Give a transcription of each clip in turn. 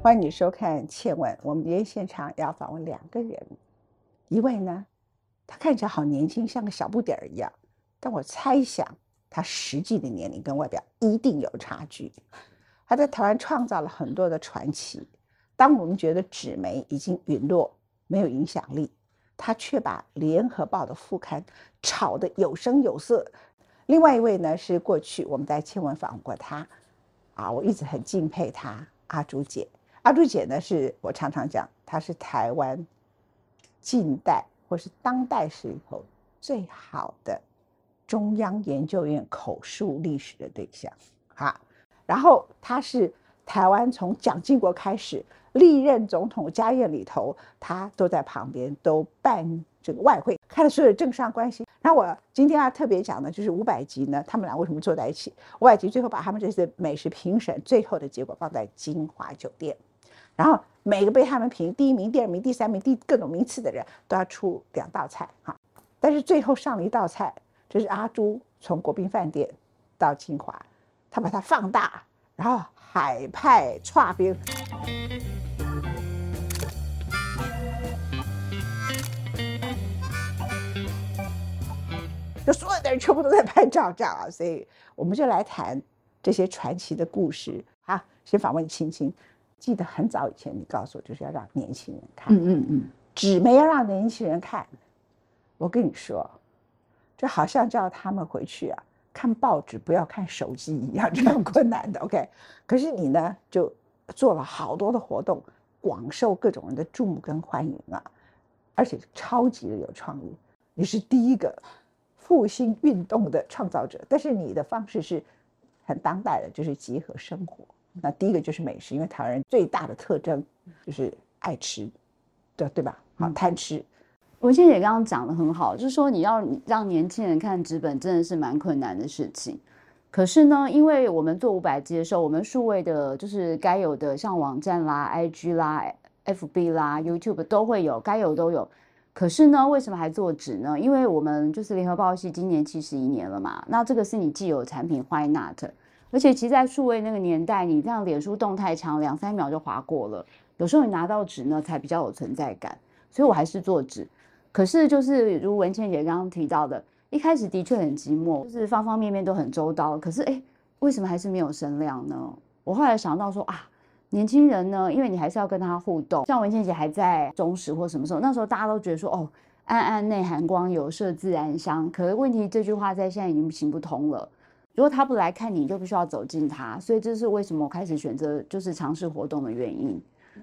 欢迎你收看《倩问》，我们今天现场要访问两个人，一位呢，他看起来好年轻，像个小不点儿一样，但我猜想他实际的年龄跟外表一定有差距。他在台湾创造了很多的传奇，当我们觉得纸媒已经陨落，没有影响力，他却把《联合报》的副刊炒得有声有色。另外一位呢，是过去我们在《倩问》访问过他，啊，我一直很敬佩他，阿朱姐。阿朱姐呢，是我常常讲，她是台湾近代或是当代史里头最好的中央研究院口述历史的对象，哈。然后她是台湾从蒋经国开始历任总统家宴里头，她都在旁边都办这个外汇，看了所有政商关系。那我今天要特别讲的，就是五百集呢，他们俩为什么坐在一起？五百集最后把他们这些美食评审最后的结果放在金华酒店。然后每个被他们评第一名、第二名、第三名、第各种名次的人都要出两道菜哈，但是最后上了一道菜，这是阿朱从国宾饭店到清华，他把它放大，然后海派串冰，就所有的人全部都在拍照照啊，所以我们就来谈这些传奇的故事。好，先访问青青。记得很早以前，你告诉我就是要让年轻人看，嗯嗯嗯，纸媒要让年轻人看。我跟你说，这好像叫他们回去啊看报纸，不要看手机一样，这样 困难的。OK，可是你呢，就做了好多的活动，广受各种人的注目跟欢迎啊，而且超级的有创意。你是第一个复兴运动的创造者，但是你的方式是很当代的，就是结合生活。那第一个就是美食，因为台湾人最大的特征就是爱吃，对对吧？好贪吃。文倩姐刚刚讲的很好，就是说你要让年轻人看纸本，真的是蛮困难的事情。可是呢，因为我们做五百接受我们数位的，就是该有的，像网站啦、IG 啦、FB 啦、YouTube 都会有，该有都有。可是呢，为什么还做纸呢？因为我们就是联合报系今年七十一年了嘛，那这个是你既有产品，Why not？而且其实，在数位那个年代，你这样脸书动态长两三秒就划过了。有时候你拿到纸呢，才比较有存在感。所以我还是做纸。可是就是如文倩姐刚刚提到的，一开始的确很寂寞，就是方方面面都很周到。可是哎，为什么还是没有声量呢？我后来想到说啊，年轻人呢，因为你还是要跟他互动。像文倩姐还在中时或什么时候，那时候大家都觉得说哦，暗暗内含光，有色自然香。可是问题这句话在现在已经行不通了。如果他不来看你，你就必须要走进他，所以这是为什么我开始选择就是尝试活动的原因。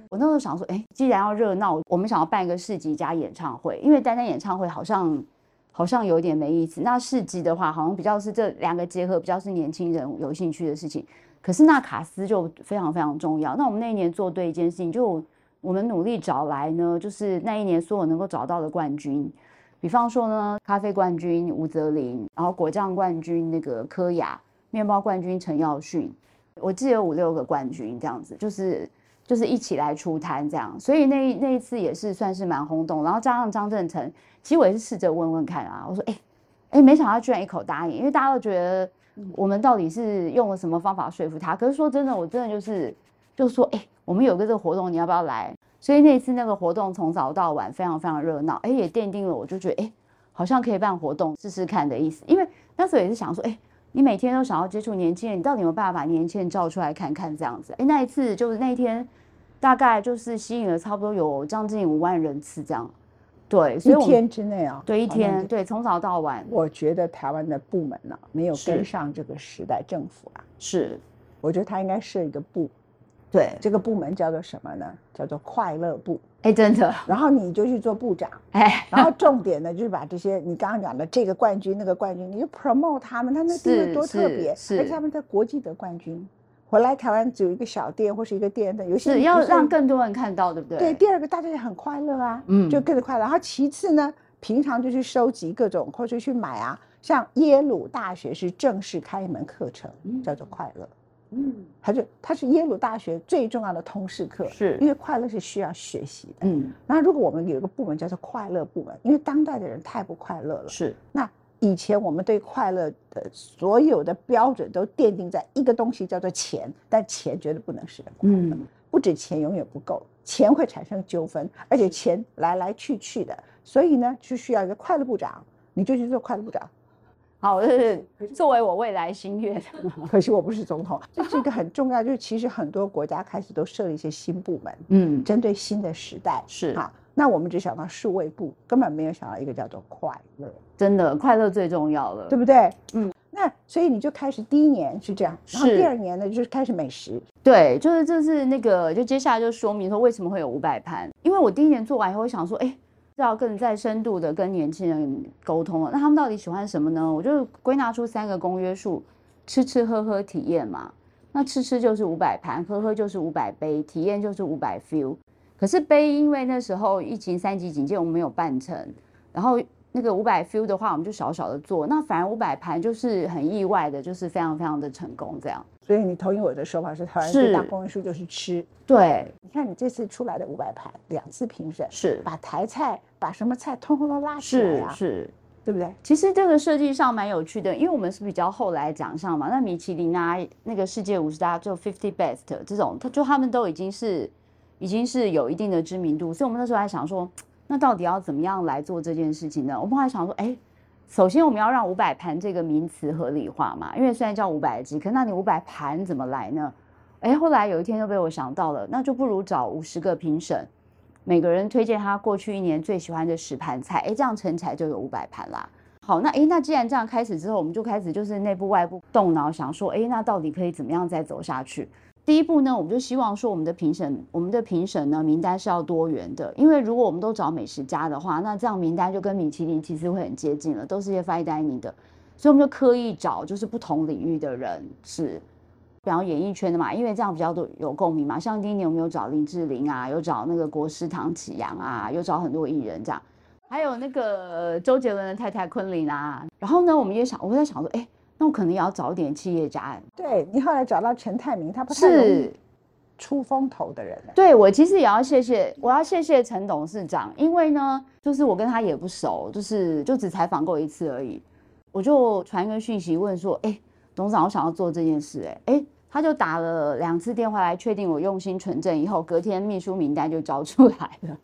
我那时候想说，哎，既然要热闹，我们想要办一个市集加演唱会，因为单单演唱会好像好像有点没意思。那市集的话，好像比较是这两个结合，比较是年轻人有兴趣的事情。可是那卡斯就非常非常重要。那我们那一年做对一件事情，就我们努力找来呢，就是那一年所有能够找到的冠军。比方说呢，咖啡冠军吴泽林，然后果酱冠军那个柯雅，面包冠军陈耀迅，我记得有五六个冠军这样子，就是就是一起来出摊这样，所以那那一次也是算是蛮轰动。然后加上张正成，其实我也是试着问问看啊，我说哎哎，没想到居然一口答应，因为大家都觉得我们到底是用了什么方法说服他？可是说真的，我真的就是就说哎，我们有个这个活动，你要不要来？所以那次那个活动从早到晚非常非常热闹，哎，也奠定了我就觉得哎，好像可以办活动试试看的意思。因为那时候也是想说，哎，你每天都想要接触年轻人，你到底有没有办法把年轻人照出来看看这样子？哎，那一次就是那一天，大概就是吸引了差不多有将近五万人次这样。对，所以一天之内啊，对，一天，对，从早到晚。我觉得台湾的部门呢，没有跟上这个时代，政府啊，是，我觉得他应该设一个部。对，这个部门叫做什么呢？叫做快乐部。哎，真的。然后你就去做部长。哎，然后重点呢，就是把这些你刚刚讲的这个冠军、那个冠军，你就 promote 他们，他那地位多特别，而且他们在国际得冠军，回来台湾只有一个小店或是一个店的，有些要让更多人看到，对不对？对，第二个大家也很快乐啊，嗯，就更快乐。然后其次呢，平常就去收集各种或者去买啊，像耶鲁大学是正式开一门课程，叫做快乐。嗯，他就他是耶鲁大学最重要的通识课，是因为快乐是需要学习的。嗯，那如果我们有一个部门叫做快乐部门，因为当代的人太不快乐了。是，那以前我们对快乐的所有的标准都奠定在一个东西叫做钱，但钱绝对不能使人快乐。不止钱永远不够，钱会产生纠纷，而且钱来来去去的，所以呢，就需要一个快乐部长，你就去做快乐部长。好，就是作为我未来心愿。可惜我不是总统，这是一个很重要，就是其实很多国家开始都设了一些新部门，嗯，针对新的时代是好，那我们只想到数位部，根本没有想到一个叫做快乐，真的快乐最重要了。对不对？嗯，那所以你就开始第一年是这样，然后第二年呢就是开始美食，对，就是这是那个，就接下来就说明说为什么会有五百盘，因为我第一年做完以后，我想说，哎，要更再深度的跟年轻人沟通了，那他们到底喜欢什么呢？我就归纳出三个公约数：吃吃喝喝体验嘛。那吃吃就是五百盘，喝喝就是五百杯，体验就是五百 feel。可是杯因为那时候疫情三级警戒，我们没有办成，然后那个五百 feel 的话，我们就小小的做，那反而五百盘就是很意外的，就是非常非常的成功这样。所以你同意我的说法是台湾是最大公约数就是吃。对，你看你这次出来的五百盘，两次评审，是把台菜把什么菜通通都拉起来啊，是是。对不对？其实这个设计上蛮有趣的，因为我们是比较后来奖项嘛。那米其林啊，那个世界五十大就 fifty best 这种，他就他们都已经是已经是有一定的知名度，所以我们那时候还想说，那到底要怎么样来做这件事情呢？我们还想说，哎，首先我们要让五百盘这个名词合理化嘛，因为虽然叫五百只，可那你五百盘怎么来呢？哎，后来有一天就被我想到了，那就不如找五十个评审。每个人推荐他过去一年最喜欢的十盘菜，哎，这样乘起来就有五百盘啦。好，那哎，那既然这样开始之后，我们就开始就是内部外部动脑想说，哎，那到底可以怎么样再走下去？第一步呢，我们就希望说我们的评审，我们的评审呢名单是要多元的，因为如果我们都找美食家的话，那这样名单就跟米其林其实会很接近了，都是一些 fine dining 的，所以我们就刻意找就是不同领域的人是。比方演艺圈的嘛，因为这样比较多有共鸣嘛。像第一年我们有找林志玲啊，有找那个国师唐启阳啊，有找很多艺人这样，还有那个周杰伦的太太昆凌啊。然后呢，我们也想，我在想说，哎，那我可能也要找一点企业家。对你后来找到陈泰明，他不太容易是，出风头的人呢。对我其实也要谢谢，我要谢谢陈董事长，因为呢，就是我跟他也不熟，就是就只采访过一次而已，我就传一个讯息问说，哎，董事长，我想要做这件事、哎，哎。他就打了两次电话来确定我用心纯正，以后隔天秘书名单就交出来了。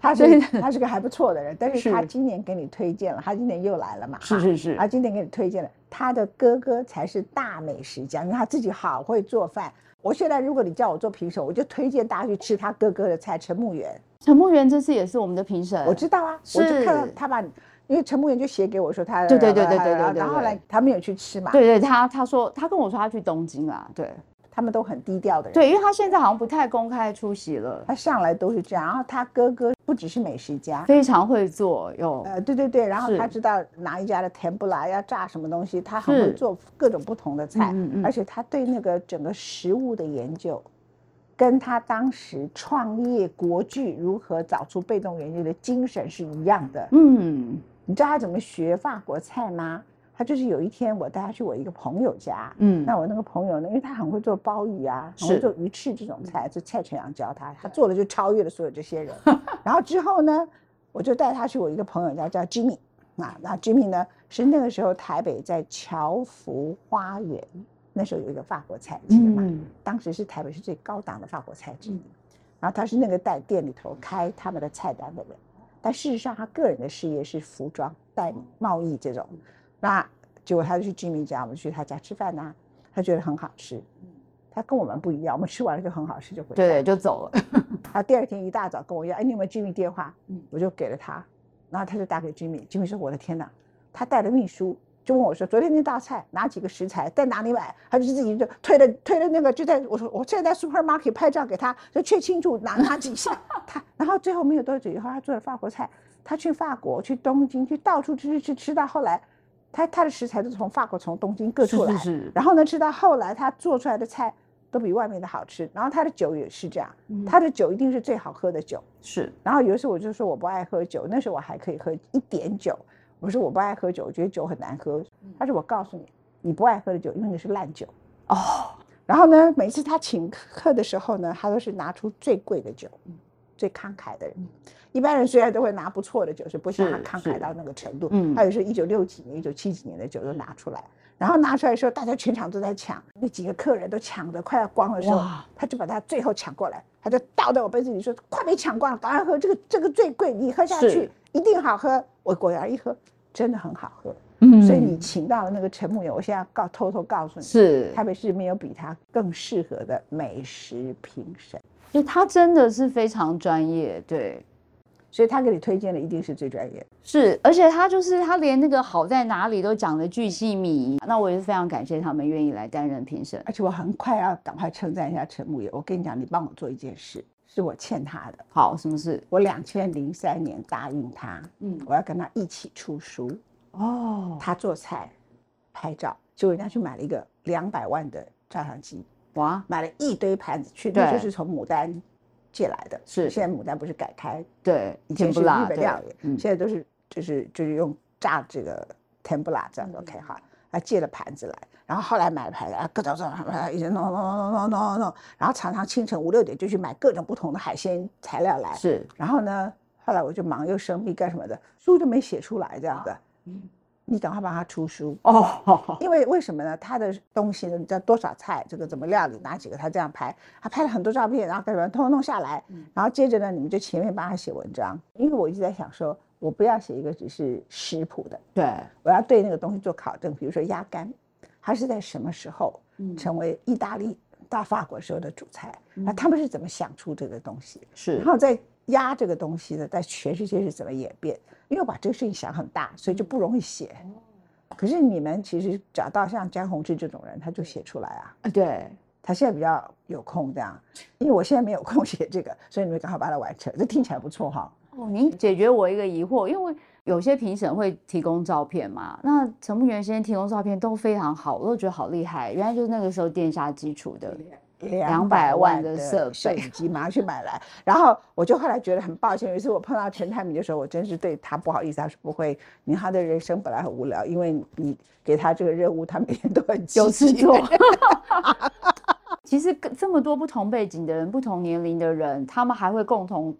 他是他是个还不错的人，但是是他今年给你推荐了，他今年又来了嘛？是是是他今年给你推荐了，他的哥哥才是大美食家，因为他自己好会做饭。我现在如果你叫我做评审，我就推荐大家去吃他哥哥的菜，陈木园。陈木园这次也是我们的评审，我知道啊，我就看到他把，因为陈木园就写给我说他，对对对对对对然后对然后后来他没有去吃嘛，对对，他他说他跟我说他去东京啦，对他们都很低调的人。对，因为他现在好像不太公开出席了，他上来都是这样，然后他哥哥不只是美食家，非常会做，有。呃，对对对，然后他知道哪一家的甜不辣要炸什么东西，他很会做各种不同的菜，嗯嗯嗯。而且他对那个整个食物的研究，跟他当时创业国剧如何找出被动元件的精神是一样的。嗯。你知道他怎么学法国菜吗？他就是有一天我带他去我一个朋友家，嗯，那我那个朋友呢，因为他很会做鲍鱼啊，很会做鱼翅这种菜，是蔡成阳教他，他做的就超越了所有这些人。然后之后呢，我就带他去我一个朋友家叫 Jimmy 啊，那 Jimmy 呢是那个时候台北在侨福花园，那时候有一个法国菜记得吗？嗯当时是台北是最高档的法国菜之一。然后他是那个在店里头开他们的菜单的人，但事实上他个人的事业是服装代理贸易这种。那结果他就去 Jimmy 家，我们去他家吃饭呐、他觉得很好吃。他跟我们不一样，我们吃完了就很好吃就回家。对，就走了，他第二天一大早跟我要，哎，你有没有 Jimmy 电话？嗯我就给了他，然后他就打给 Jimmy。Jimmy 说：“我的天哪！”他带了秘书，就问我说：“昨天那道菜哪几个食材在哪里买？”他就自己就推了推了那个，就在我说我现在在 supermarket 拍照给他，就确清楚哪哪几项。他然后最后没有多久以后，他做了法国菜。他去法国，去东京，去到处吃吃吃，吃到后来，他他的食材都是从法国、从东京各处来。是是是，然后呢，吃到后来他做出来的菜都比外面的好吃。然后他的酒也是这样，嗯他的酒一定是最好喝的酒。是然后有一次我就说我不爱喝酒，那时候我还可以喝一点酒。我说我不爱喝酒，我觉得酒很难喝。他说我告诉你，你不爱喝的酒，因为那是烂酒。哦，然后呢，每次他请客的时候呢，他都是拿出最贵的酒，最慷慨的人。一般人虽然都会拿不错的酒，是不像他慷慨到那个程度。嗯他有时候一九六几年、一九七几年的酒都拿出来。然后拿出来的时候，大家全场都在抢，那几个客人都抢得快要光的时候哇，他就把他最后抢过来，他就倒在我杯子里说：“快被抢光了，赶快喝，这个这个最贵，你喝下去一定好喝。”我果然一喝，真的很好喝。嗯所以你请到了那个陈木友，我现在告偷偷告诉你，是，台北市没有比他更适合的美食评审，因为他真的是非常专业，对。所以他给你推荐的一定是最专业的。是，而且他就是他连那个好在哪里都讲的巨细靡遗。那我也是非常感谢他们愿意来担任评审。而且我很快要赶快称赞一下陈木友，我跟你讲，你帮我做一件事，是我欠他的。好，什么事？我两千零三年答应他，嗯，我要跟他一起出书，哦，他做菜、拍照，结果人家去买了一个两百万的照相机，哇，买了一堆盘子去，那对就是从牡丹借来的。是现在牡丹不是改开，对，以前是日本料理，嗯，现在都是就是就是用炸这个甜不辣这样子 OK 哈，他借了盘子来，然后后来买了盘子，啊各种各种一直弄弄弄弄弄弄弄，然后常常清晨五六点就去买各种不同的海鲜材料来，是然后呢，后来我就忙又生病干什么的，书都没写出来这样子。你赶快帮他出书，哦，因为为什么呢？他的东西呢，你知道多少菜，这个怎么料理，哪几个他这样拍，他拍了很多照片，然后干什么，通通弄下来，然后接着呢，你们就前面帮他写文章。因为我一直在想说，我不要写一个只是食谱的，对，我要对那个东西做考证，比如说鸭肝，它是在什么时候嗯成为意大利到法国时候的主菜？那他们是怎么想出这个东西？是然后在鸭这个东西呢，在全世界是怎么演变？因为我把这个事情想很大，所以就不容易写。可是你们其实找到像江宏志这种人，他就写出来啊。啊，对，他现在比较有空这样，因为我现在没有空 写这个，所以你们赶快把它完成。这听起来不错哈。哦，您解决我一个疑惑，因为有些评审会提供照片嘛，那陈木元先生提供照片都非常好，我都觉得好厉害，原来就是那个时候殿下基础的。200万的设摄备影机马上去买来，然后我就后来觉得很抱歉。有一次我碰到陈泰明的时候，我真是对他不好意思。他说不会，你他的人生本来很无聊，因为你给他这个任务，他每天都很有积极事做。其实跟这么多不同背景的人、不同年龄的人，他们还会共同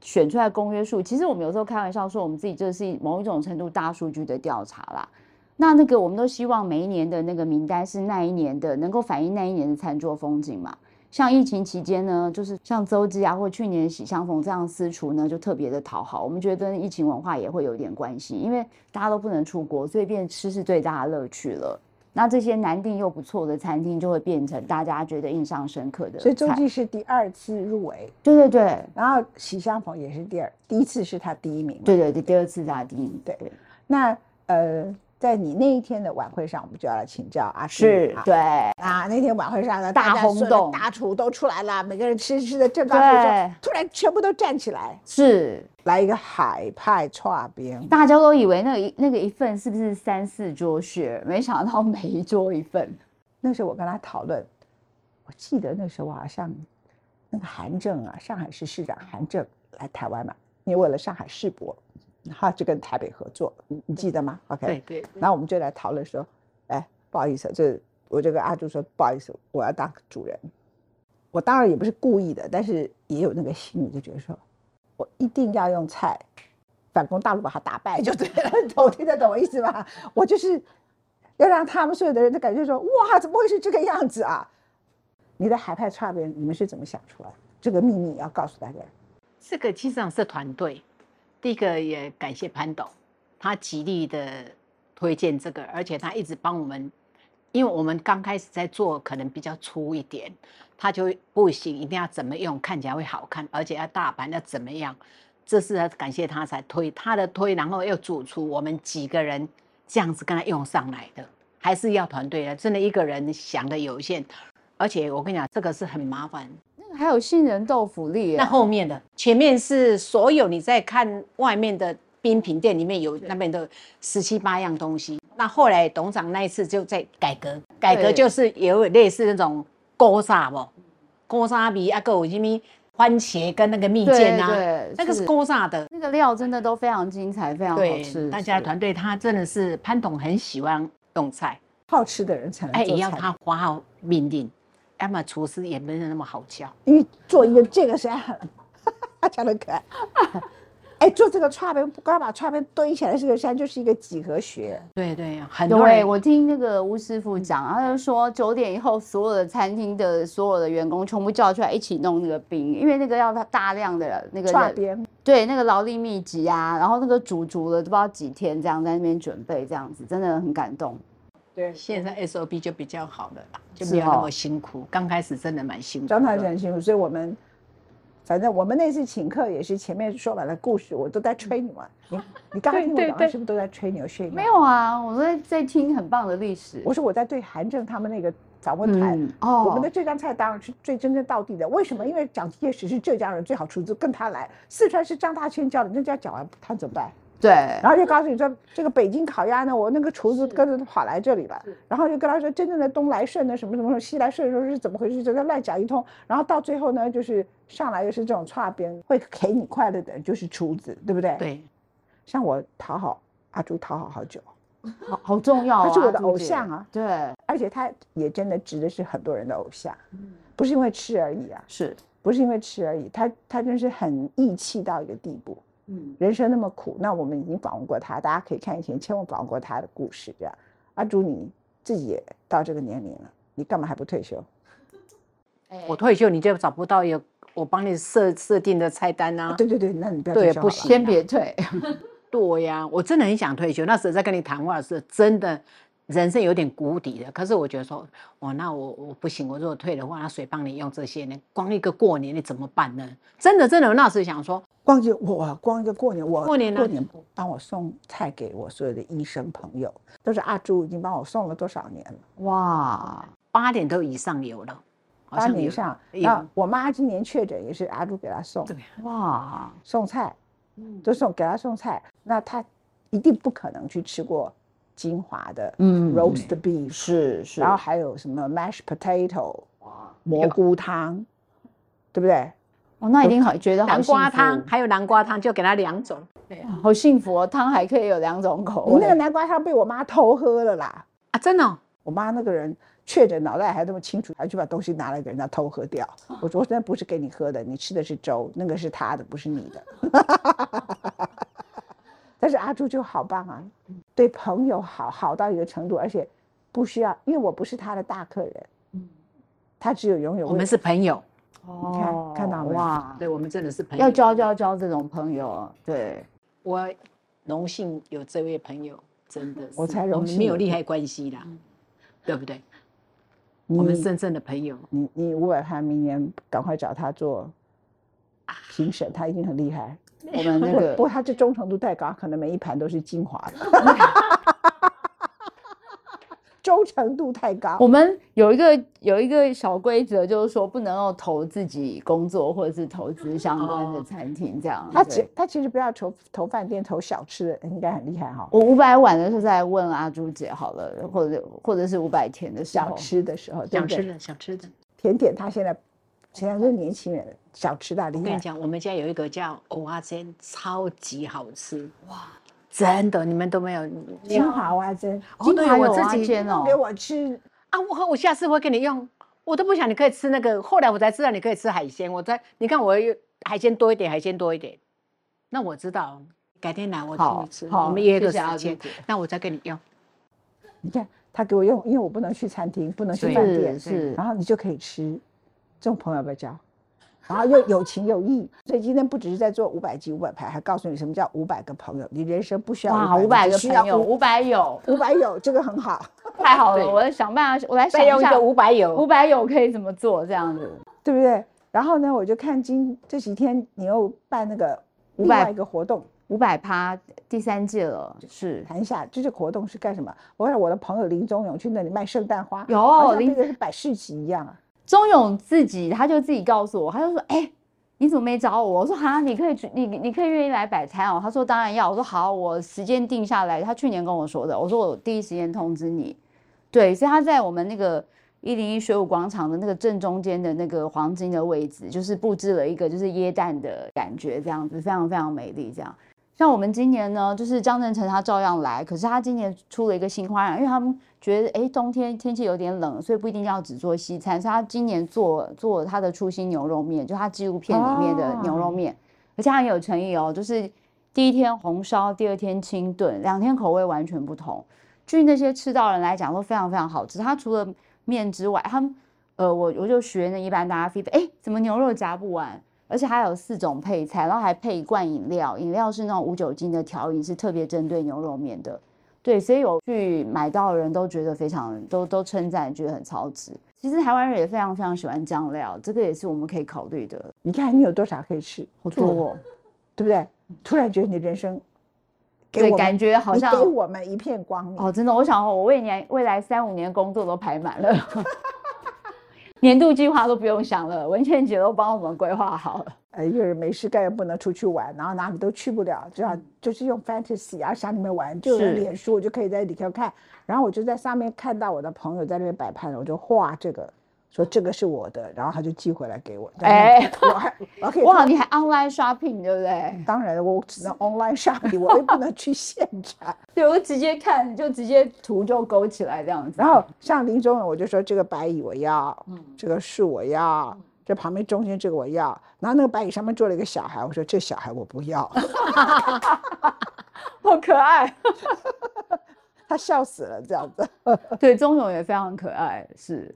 选出来公约数。其实我们有时候开玩笑说，我们自己这是某一种程度大数据的调查啦。那那个我们都希望每一年的那个名单是那一年的，能够反映那一年的餐桌风景嘛。像疫情期间呢，就是像周记啊，或去年的喜相逢这样私厨呢，就特别的讨好。我们觉得跟疫情文化也会有点关系，因为大家都不能出国，所以变吃是最大的乐趣了。那这些难订又不错的餐厅，就会变成大家觉得印象深刻的。所以周记是第二次入围，对对对然后喜相逢也是第二，第一次是他第一名嘛。对对对，第二次他第一名，对那呃，在你那一天的晚会上，我们就要来请教阿是对啊，那天晚会上呢，大轰动大厨都出来了，每个人吃吃的正高兴的时对候，突然全部都站起来，是。来一个海派串边。大家都以为那一那个一份是不是三四桌 share，没想到每一桌一份。那时候我跟他讨论，我记得那时候好像那个韩正啊，上海市市长韩正来台湾嘛，因为为了上海世博，他就跟台北合作，你你记得吗？OK，对对，然后我们就来讨论说，哎，不好意思，这我就跟阿朱说不好意思，我要当主人。我当然也不是故意的，但是也有那个心理，就觉得说我一定要用菜反攻大陆把他打败就对了。我听得懂我意思吗？我就是要让他们所有的人都感觉说，哇，怎么会是这个样子啊？你的海派差别，你们是怎么想出来？这个秘密要告诉大家。这个其实上是团队。第一个也感谢潘董，他极力的推荐这个，而且他一直帮我们，因为我们刚开始在做，可能比较粗一点，他就不行，一定要怎么用，看起来会好看，而且要大盘要怎么样，这是感谢他才推他的推，然后又煮出我们几个人这样子跟他用上来的，还是要团队的，真的一个人想的有限，而且我跟你讲，这个是很麻烦。那个还有杏仁豆腐粒，那后面的前面是所有你在看外面的冰品店里面有那边的十七八样东西。那后来董事长那一次就在改革，改革就是有类似那种锅沙不，锅沙米啊，个有什么番茄跟那个蜜饯啊，对，那个是锅沙的。那个料真的都非常精彩，非常好吃。，大家团队他真的是潘董很喜欢用菜，好吃的人才能哎，也要他发号命令，要么厨师也没有那么好教。因为做一个这个实在很，他讲的可爱。哎，做这个串边，不光把串边堆起来是个山，就是一个几何学。对对，很多对，人我听那个吴师傅讲，他就说九点以后所有的餐厅的所有的员工全部叫出来一起弄那个冰，因为那个要他大量的那个人串边，对，那个劳力密集啊，然后那个煮足了都不知道几天，这样在那边准备，这样子真的很感动。对，现在 SOP 就比较好了啦，就没有那么辛苦。刚开始真的蛮辛苦刚开始很辛苦，所以我们反正我们那次请客也是前面说完了故事，我都在吹牛啊。你你刚才听我讲是不是都在吹牛炫耀？没有啊，我在在听很棒的历史。我说我在对韩正他们那个访问团，嗯哦我们的浙江菜当然是最真正到地的。为什么？因为蒋介石是浙江人，最好厨子跟他来。四川是张大千教的，那家讲完他怎么办？对，然后就告诉你说，这个北京烤鸭呢，我那个厨子跟着跑来这里了，然后就跟他说，真正的东来顺的什么什么西来顺的时候是怎么回事，就在乱讲一通。然后到最后呢，就是上来又是这种差边，会给你快乐的人就是厨子，对不对？。对，像我讨好阿朱讨好好久，好 好重要啊，他是我的偶像啊。对，而且他也真的值得是很多人的偶像，不是因为吃而已啊，是，不是因为吃而已，他他真是很义气到一个地步。嗯，人生那么苦，那我们已经访问过他，大家可以看以前千万访问过他的故事。这样，阿朱你自己也到这个年龄了，你干嘛还不退休？我退休你就找不到有我帮你设设定的菜单啊。对对对，那你不要对退休好了不行先别退，对呀，我真的很想退休。那时候在跟你谈话的时候，真的人生有点谷底的。可是我觉得说，哇，那我我不行，我如果退的话，那谁帮你用这些呢？光一个过年你怎么办呢？真的真的，我那时候想说，光就我光一个过年，我过年呢过年帮我送菜给我所有的医生朋友，都是阿朱已经帮我送了多少年了，哇，八点都以上有了，八像有年以上。有那我妈今年确诊也是阿朱给她送对哇，送菜，都送给她送菜，那她一定不可能去吃过金华的嗯 roast beef，是是，然后还有什么 mashed potato，蘑菇汤，对不对？哦，那一定好觉得好南瓜汤，还有南瓜汤，就给他两种。对啊好幸福哦，汤还可以有两种口味。我那个南瓜汤被我妈偷喝了啦。啊，真的哦、我妈那个人确诊，脑袋还那么清楚，还去把东西拿来给人家偷喝掉。我说那不是给你喝的，你吃的是粥，那个是他的，不是你的。但是阿朱就好棒啊，对朋友好好到一个程度，而且不需要，因为我不是他的大客人，他只有拥有我们是朋友，你看看到哇，对我们真的是朋友。要交交交这种朋友，对，我荣幸有这位朋友，真的是，我才我们荣幸。有没有利害关系啦，对不对？我们真正的朋友。你你五百盘明年赶快找他做评审，他一定很厉害。我们那个不个过他这忠诚度太高，可能每一盘都是精华的。忠诚度太高我，们有一个有一个小规则，就是说不能够投自己工作或者是投资相关的哦餐厅这样。他其他其实不要投投饭店，投小吃的应该很厉害哈。我五百碗的时候再问阿朱姐好了，或者或者是五百天的时小，吃的时候，对不对？想吃的，想吃的。甜点他现在现在都是年轻人，小吃的厉害。我跟你讲，我们家有一个叫蚵仔煎，超级好吃哇！真的，你们都没有。你金华蛙真哦对金华有我自己蛙煎哦给，我吃，啊，我我下次会给你用，我都不想你可以吃那个，后来我才知道你可以吃海鲜。我在你看我有海鲜多一点，海鲜多一点。那我知道，改天来我请你吃，好我们约个时间，那我再给你用。你看他给我用，因为我不能去餐厅，不能去对饭店是，是然后你就可以吃，这种朋友要不要交？然后又有情有义，所以今天不只是在做五百集五百牌，还告诉你什么叫五百个朋友。你人生不需要哇，五五百个朋友，五百有，五百有这个很好，太好了，我在想办法，我来想一下再用一个五百有，五百有可以怎么做这样子。对不对？然后呢，我就看今这几天你又办那个500另外一个活动，五百趴第三届了，是谈一下这个活动是干什么？我让我的朋友林宗勇去那里卖圣诞花，有好像林那个是百事集一样啊。钟勇自己，他就自己告诉我，他就说：“哎、你怎么没找我？”我说：“哈，你可以去，你你可以愿意来摆摊哦。”他说：“当然要。”我说：“好，我时间定下来。”他去年跟我说的，我说我第一时间通知你。对，所以他在我们那个一零一水舞广场的那个正中间的那个黄金的位置，就是布置了一个就是椰蛋的感觉，这样子非常非常美丽。这样，像我们今年呢，就是张正成他照样来，可是他今年出了一个新花样，因为他们觉得哎冬天天气有点冷，所以不一定要只做西餐，所以他今年做做他的初心牛肉面，就他纪录片里面的牛肉面，而且他很有诚意哦，就是第一天红烧，第二天清炖，两天口味完全不同。据那些吃到人来讲，都非常非常好吃。他除了面之外，他们呃，我我就学那一般大家 feedback，哎，怎么牛肉夹不完？而且还有四种配菜，然后还配一罐饮料，饮料是那种无酒精的调饮，是特别针对牛肉面的。对，所以有去买到的人都觉得非常，都都称赞，觉得很超值。其实台湾人也非常非常喜欢酱料，这个也是我们可以考虑的。你看你有多少可以吃，好多哦，对不对？突然觉得你人生，给对，我们感觉好像给我们一片光明。哦，真的，我想我未年未来三五年工作都排满了，年度计划都不用想了，文倩姐都帮我们规划好了。呃，一个人没事干又不能出去玩，然后哪里都去不了，只要就是用 fantasy 啊想里面玩，就有是脸书，我就可以在里头看，然后我就在上面看到我的朋友在那边摆拍，我就画这个，说这个是我的，然后他就寄回来给我。哎我还 我可以哇，你还 online shopping 对不对？当然我只能 online shopping，我又不能去现场。对，我直接看就直接图就勾起来这样子。然后像林中勇，我就说这个白蚁我要，嗯这个树我要，这旁边中间这个我要，然后那个白蚁上面坐了一个小孩，我说这小孩我不要，好可爱。他笑死了这样子。对，钟勇也非常可爱，是。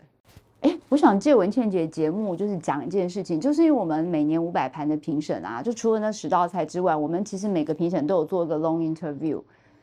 哎，我想借文倩姐节目，就是讲一件事情，就是因为我们每年五百盘的评审啊，就除了那十道菜之外，我们其实每个评审都有做一个 long interview，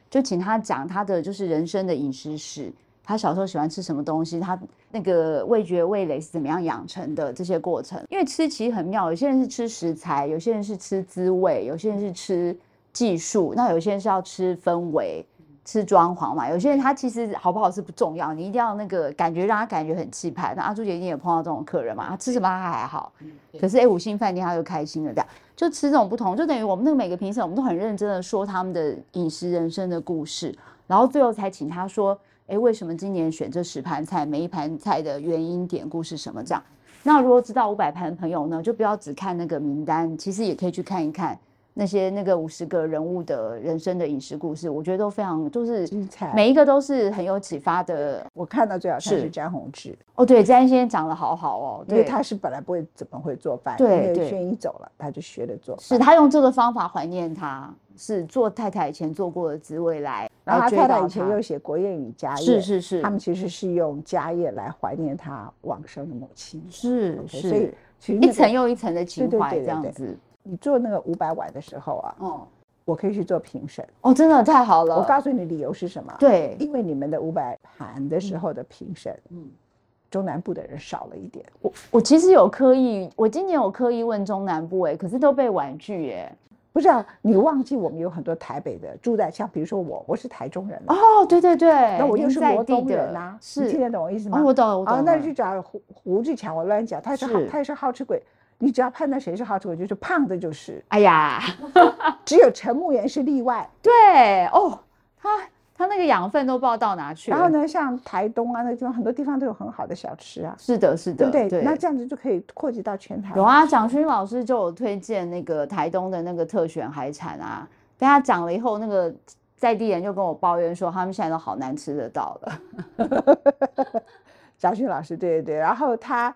就请他讲他的就是人生的饮食史，他小时候喜欢吃什么东西，他那个味觉味蕾是怎么样养成的这些过程。因为吃其实很妙，有些人是吃食材，有些人是吃滋味，有些人是吃技术，那有些人是要吃氛围。吃装潢嘛，有些人他其实好不好吃不重要，你一定要那个感觉让他感觉很气派。那阿朱姐一定也碰到这种客人嘛，他吃什么他还好，可是哎五星饭店他就开心了，这样就吃这种不同，就等于我们那个每个评审我们都很认真的说他们的饮食人生的故事，然后最后才请他说，哎为什么今年选这十盘菜，每一盘菜的原因典故是什么这样。那如果知道五百盘的朋友呢，就不要只看那个名单，其实也可以去看一看。那些那个五十个人物的人生的饮食故事，我觉得都非常，就是精彩每一个都是很有启发的。我看到最好看是是詹宏志，哦，对，詹先生长得好好哦，因为，他是本来不会怎么会做饭，对因为对轩一走了，他就学着做。是他用这个方法怀念他，是做太太以前做过的滋味来，然后他太太以前又写国宴与家宴，是是是他们其实是用家宴来怀念他往生的母亲。是 OK，所以是一层又一层的情怀这样子。你做那个五百碗的时候啊，哦我可以去做评审。哦，真的太好了。我告诉你理由是什么？，对，因为你们的五百盘的时候的评审，嗯中南部的人少了一点。我我其实有刻意，我今年有刻意问中南部哎，可是都被婉拒哎。不是啊，你忘记我们有很多台北的住在，像比如说我，我是台中人，哦，对对对，那我又是罗东人呐，你是听得懂我意思吗？哦，我懂我懂。那去找胡胡志强，我乱讲，他也是好是，他也是好吃鬼。你只要判断谁是好吃鬼，就是胖的，就是哎呀，只有陈木岩是例外。对哦，他他那个养分都不知道到哪去了。然后？呢，像台东啊那个地方，很多地方都有很好的小吃啊，是的，是的，对不对？那这样子就可以扩及到全台。有啊，蒋勋老师就有推荐那个台东的那个特选海产啊，被他讲了以后，那个在地人就跟我抱怨说，他们现在都好难吃得到了。蒋勋老师，对对对，然后他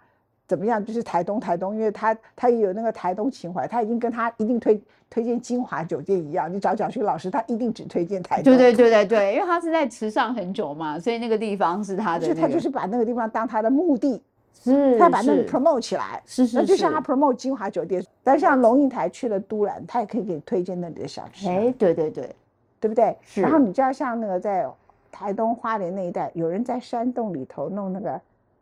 怎么样？就是台东台东，因为他他也有那个台东情怀，他已经跟他一定推推荐金华酒店一样。你找蒋勋老师，他一定只推荐台东。对对对对对，因为他是在池上很久嘛，所以那个地方是他的、那个，就他就是把那个地方当他的目的，是他把那个 promote 起来。是是那就像他 promote 金华酒店，但像龙应台去了都兰，他也可以给你推荐那里的小吃啊，哎，对对对，对不对？是然后你知道像那个在台东花莲那一带，有人在山洞里头弄那个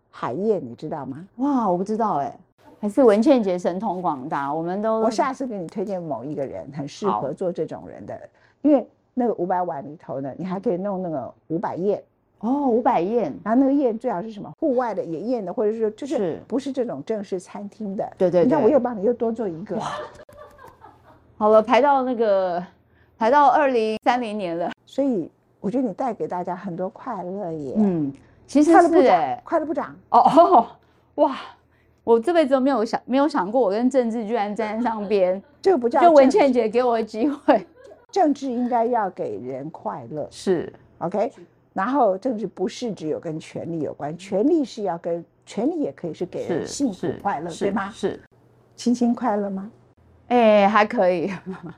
海燕，你知道吗？哇，我不知道哎，还是文倩姐神通广大，我们都我下次给你推荐某一个人，很适合做这种人的，因为那个五百碗里头呢，你还可以弄那个五百宴，哦五百宴，然后那个宴最好是什么户外的野宴的，或者是就是是不是这种正式餐厅的。对对你看我对又帮你又多做一个，好了，排到那个排到二零三零年了，所以我觉得你带给大家很多快乐耶。嗯，其实是哎，，快乐部长，哦哦，哇！我这辈子都没有想没有想过，我跟政治居然站上边，这个不叫就文倩姐给我的机会，政治应该要给人快乐是，OK？然后政治不是只有跟权力有关，权力是要跟权力也可以是给人幸福快乐，对吗？是，亲亲快乐吗？哎，还可以，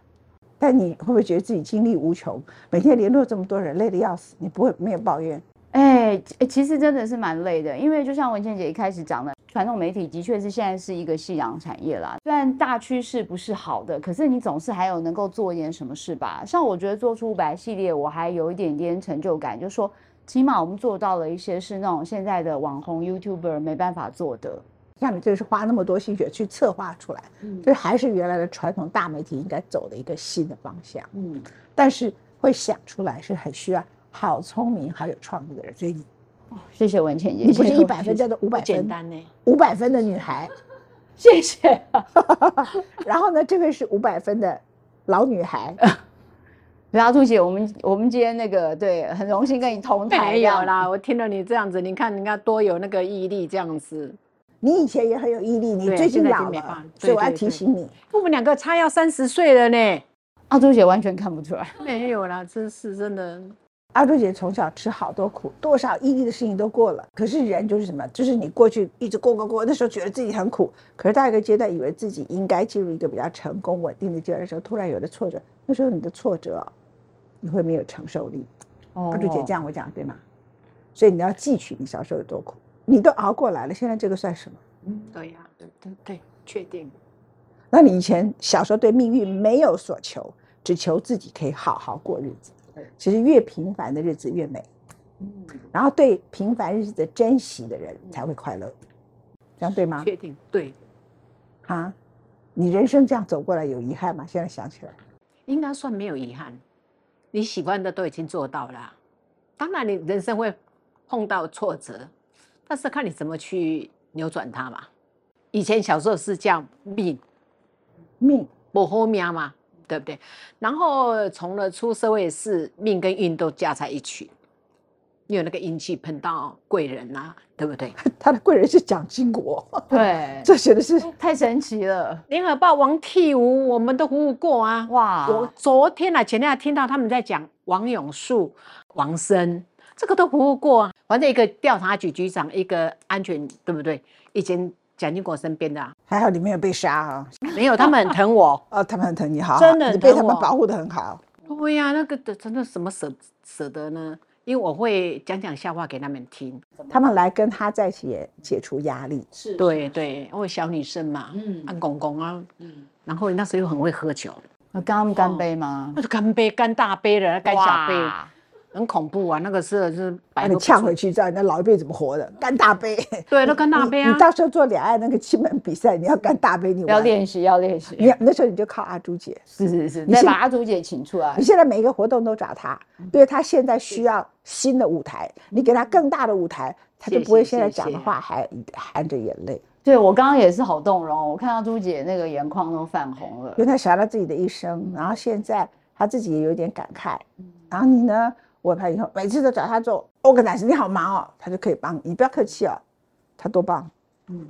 但你会不会觉得自己精力无穷？每天联络这么多人，累得要死，你不会没有抱怨？哎、哎其实真的是蛮累的，因为就像文倩姐一开始讲的，传统媒体的确是现在是一个夕阳产业啦。虽然大趋势不是好的，可是你总是还有能够做一点什么事吧。像我觉得做出五百系列，我还有一点点成就感，就是说起码我们做到了一些是那种现在的网红 YouTuber 没办法做的。像你这是花那么多心血去策划出来，这还是原来的传统大媒体应该走的一个新的方向。嗯，但是会想出来是很需要好聪明、好有创意的人。所以你谢谢文倩姐，你不是一百分，叫做五百分，简单呢。五百分的女孩。谢谢。然后呢，这位是五百分的老女孩。然后兔姐，我们我们今天那个对，很荣幸跟你同台。没有，啦，我听了你这样子，你看人家多有那个毅力，这样子。你以前也很有毅力，你最近老了，所以我要提醒你，我们两个差要三十岁了呢。阿朱姐完全看不出来。没有啦，真是真的。阿朱姐从小吃好多苦，多少毅力的事情都过了。可是人就是什么，就是你过去一直过过过，那时候觉得自己很苦，可是到一个阶段，以为自己应该进入一个比较成功稳定的阶段的时候，突然有了挫折，那时候你的挫折哦，你会没有承受力。哦阿朱姐这样我讲对吗？所以你要汲取你小时候有多苦，你都熬过来了，现在这个算什么？嗯对呀、对对对，确定。那你以前小时候对命运没有所求，只求自己可以好好过日子。其实越平凡的日子越美，然后对平凡日子的珍惜的人才会快乐，这样对吗？确定对，啊，你人生这样走过来有遗憾吗？现在想起来，应该算没有遗憾。你喜欢的都已经做到了啊，当然你人生会碰到挫折，但是看你怎么去扭转它嘛。以前小时候是叫命，命不好命嘛，对不对？然后从了出社会是命跟运都加在一起，你有那个运气碰到贵人啊，对不对？他的贵人是蒋经国，对，这写的是太神奇了，联合报王替吾，我们都服务过啊。哇！我昨天啊，前天还听到他们在讲王永树、王生，这个都服务过啊。反正一个调查局局长，一个安全，对不对？以前蒋经国身边的、啊，还好你没有被杀啊！没有，他们很疼我。哦，他们很疼你，好好，真的你被他们保护的很好。对呀、那个的真的什么舍舍得呢？因为我会讲讲笑话给他们听。他们来跟他在一起也解除压力，是对对，因为小女生嘛，嗯按公公啊，嗯，然后那时候又很会喝酒，那跟他们干杯吗？那就干杯，干大杯了，干小杯，很恐怖啊。那个时候是把你呛回去，知道你的老一辈怎么活的，干大杯。对，都干大杯啊你。到时候做两岸那个亲门比赛，你要干大杯，你。要练习，要练习。你要那时候你就靠阿朱姐，是是是，你把阿朱姐请出来你。现在每一个活动都找她，因为她现在需要新的舞台，你给她更大的舞台，她就不会现在讲的谢话还含着眼泪，对我刚刚也是好动容，我看到朱姐那个眼眶都泛红了因。为她想到自己的一生，然后现在她自己也有点感慨，然后你呢，我她以后每次都找他做 organize，你好忙哦，他就可以帮你，你不要客气哦，他多棒。嗯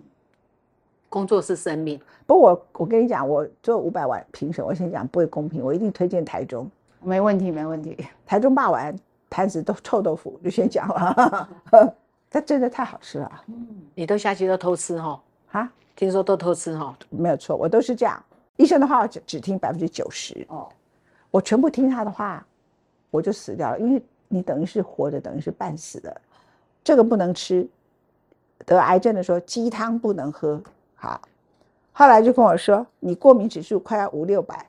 工作是生命，不过我我跟你讲，我做五百万评审，我先讲不会公平，我一定推荐台中。没问题，没问题。台中霸王盘子都臭豆腐，就先讲了，它真的太好吃了你都下去都偷吃哈？啊！听说都偷吃哈？没有错，我都是这样。医生的话我只只听百分之九十，哦，我全部听他的话，我就死掉了，因为你等于是活着，等于是半死的。这个不能吃，得癌症的时候鸡汤不能喝。好，后来就跟我说你过敏指数快要五六百，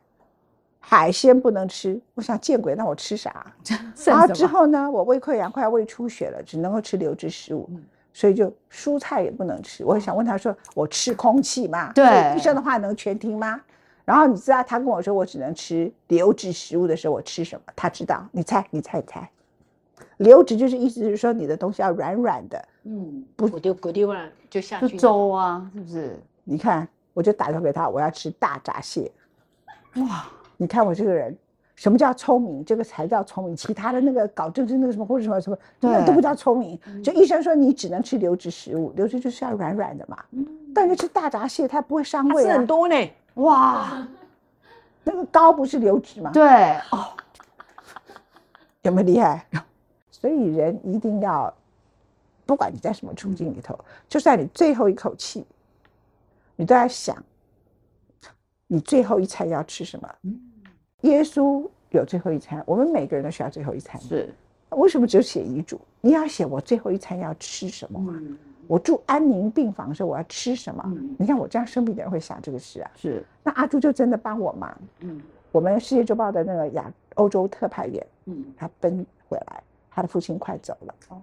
海鲜不能吃。我想见鬼，那我吃啥？然后之后呢，我胃溃疡快要胃出血了，只能够吃流质食物，所以就蔬菜也不能吃。我想问他说，我吃空气吗？对医生的话能全听吗？然后你知道他跟我说我只能吃流质食物的时候，我吃什么？他知道，你猜，你猜，你猜。流质就是意思是说你的东西要软软的。嗯，不丢就下就去。粥啊，是不是？你看，我就打电话给他，我要吃大闸蟹。哇，你看我这个人，什么叫聪明？这个才叫聪明，其他的那个搞政治那个什么或者什么什么，那对都不叫聪明。就医生说你只能吃流质食物，流质就是要软软的嘛。但是吃大闸蟹它不会伤胃啊它吃很，多呢。哇，那个膏不是流质吗？对哦，有没有厉害？所以人一定要，不管你在什么处境里头，就算你最后一口气，你都要想，你最后一餐要吃什么。耶稣有最后一餐，我们每个人都需要最后一餐。是，为什么只有写遗嘱？你要写我最后一餐要吃什么嘛？嗯我住安宁病房的时候我要吃什么？嗯你看我这样生病的人会想这个事啊。是，那阿朱就真的帮我忙。嗯我们世界周报的那个亚欧洲特派员，嗯他奔回来，他的父亲快走了。哦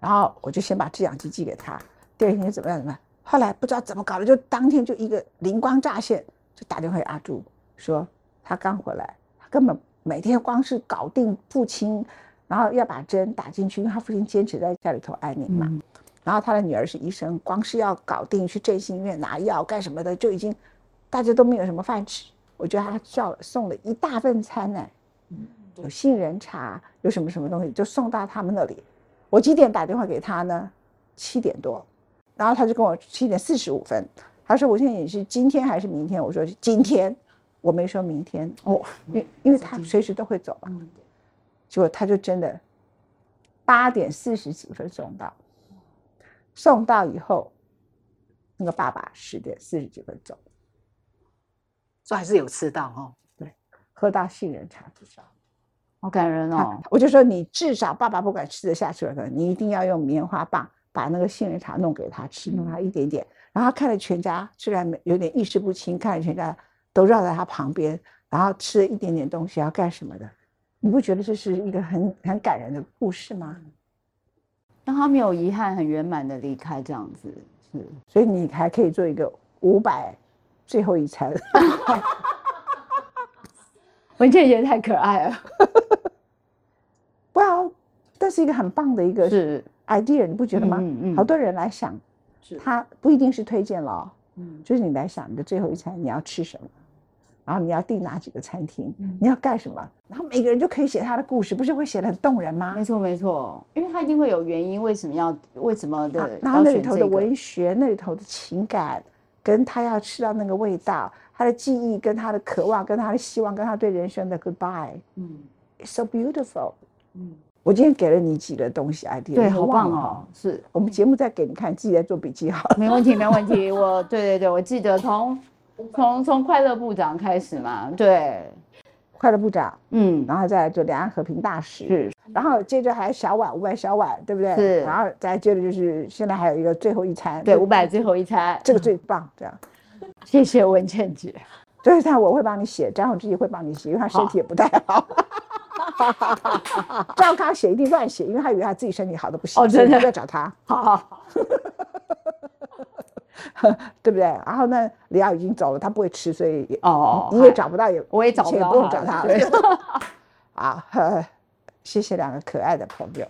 然后我就先把制氧机寄给他，第二天怎么样怎么样？后来不知道怎么搞的，就当天就一个灵光乍现，就打电话给阿朱说他刚回来，他根本每天光是搞定父亲，然后要把针打进去，因为他父亲坚持在家里头安宁嘛。嗯然后他的女儿是医生，光是要搞定去振兴医院拿药干什么的，就已经大家都没有什么饭吃。我觉得他叫送了一大份餐呢，有杏仁茶，有什么什么东西，就送到他们那里。我几点打电话给他呢？七点多，然后他就跟我七点四十五分，他说：“我现在也是今天还是明天？”我说：“今天。”我没说明天哦，因为因为他随时都会走嘛。嗯结果他就真的八点四十几分送到，送到以后，那个爸爸十点四十几分走，所以还是有吃到哦。喝到杏仁茶至少。好感人哦，我就说你至少爸爸不管吃得下去了，你一定要用棉花棒把那个杏仁茶弄给他吃，弄他一点点。然后他看了全家，虽然有点意识不清，看了全家都绕在他旁边，然后吃了一点点东西要干什么的，你不觉得这是一个很很感人的故事吗？让他没有遗憾，很圆满的离开这样子，是所以你还可以做一个五百最后一餐。文倩姐太可爱了，哇，这是一个很棒的一个是 idea，你不觉得吗？嗯嗯嗯好多人来想，是他不一定是推荐了哦，嗯就是你来想你的最后一餐你要吃什么，然后你要订哪几个餐厅，嗯你要干什么，然后每个人就可以写他的故事，不是会写的很动人吗没？错没错，因为他一定会有原因，为什么要为什么的啊，然后那里头的文学，那里头的情感，跟他要吃到那个味道，他的记忆，跟他的渴望，跟他的希望，跟他对人生的 goodbye，it's 嗯 so beautiful。嗯，我今天给了你几个东西 idea，对，好棒哦，是我们节目再给你看，自己在做笔记好了。没问题，没问题。我对对对，我记得从从从快乐部长开始嘛，对，快乐部长，嗯，然后再来就两岸和平大使，是然后接着还小碗五百小碗，对不对？是然后再接着就是现在还有一个最后一餐，对这五百最后一餐，这个最棒，这样。谢谢文倩姐，最后一餐我会帮你写，张永志也会帮你写，因为他身体也不太好。赵康写一定乱写，因为他以为他自己身体好的不行，哦真的要找他，好好好，对不对？然后呢，李奥已经走了，他不会吃，所以哦，你也找不到，也我也找不到不用找他了。啊，呵谢谢两个可爱的朋友。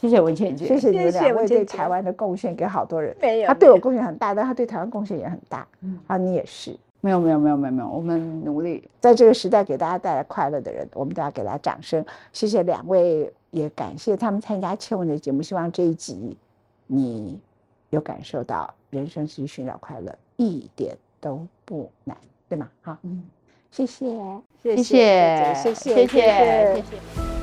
谢谢文倩姐，谢谢你们两位对台湾的贡献，给好多人。没有他对我贡献很大，但他对台湾贡献也很大。嗯啊，你也是，没有没有没有没有没有，我们努力，在这个时代给大家带来快乐的人，我们都要给他掌声。谢谢两位，也感谢他们参加倩文的节目。希望这一集你有感受到人生是寻找快乐，一点都不难，对吗？好，嗯，谢谢谢，谢谢谢谢谢谢。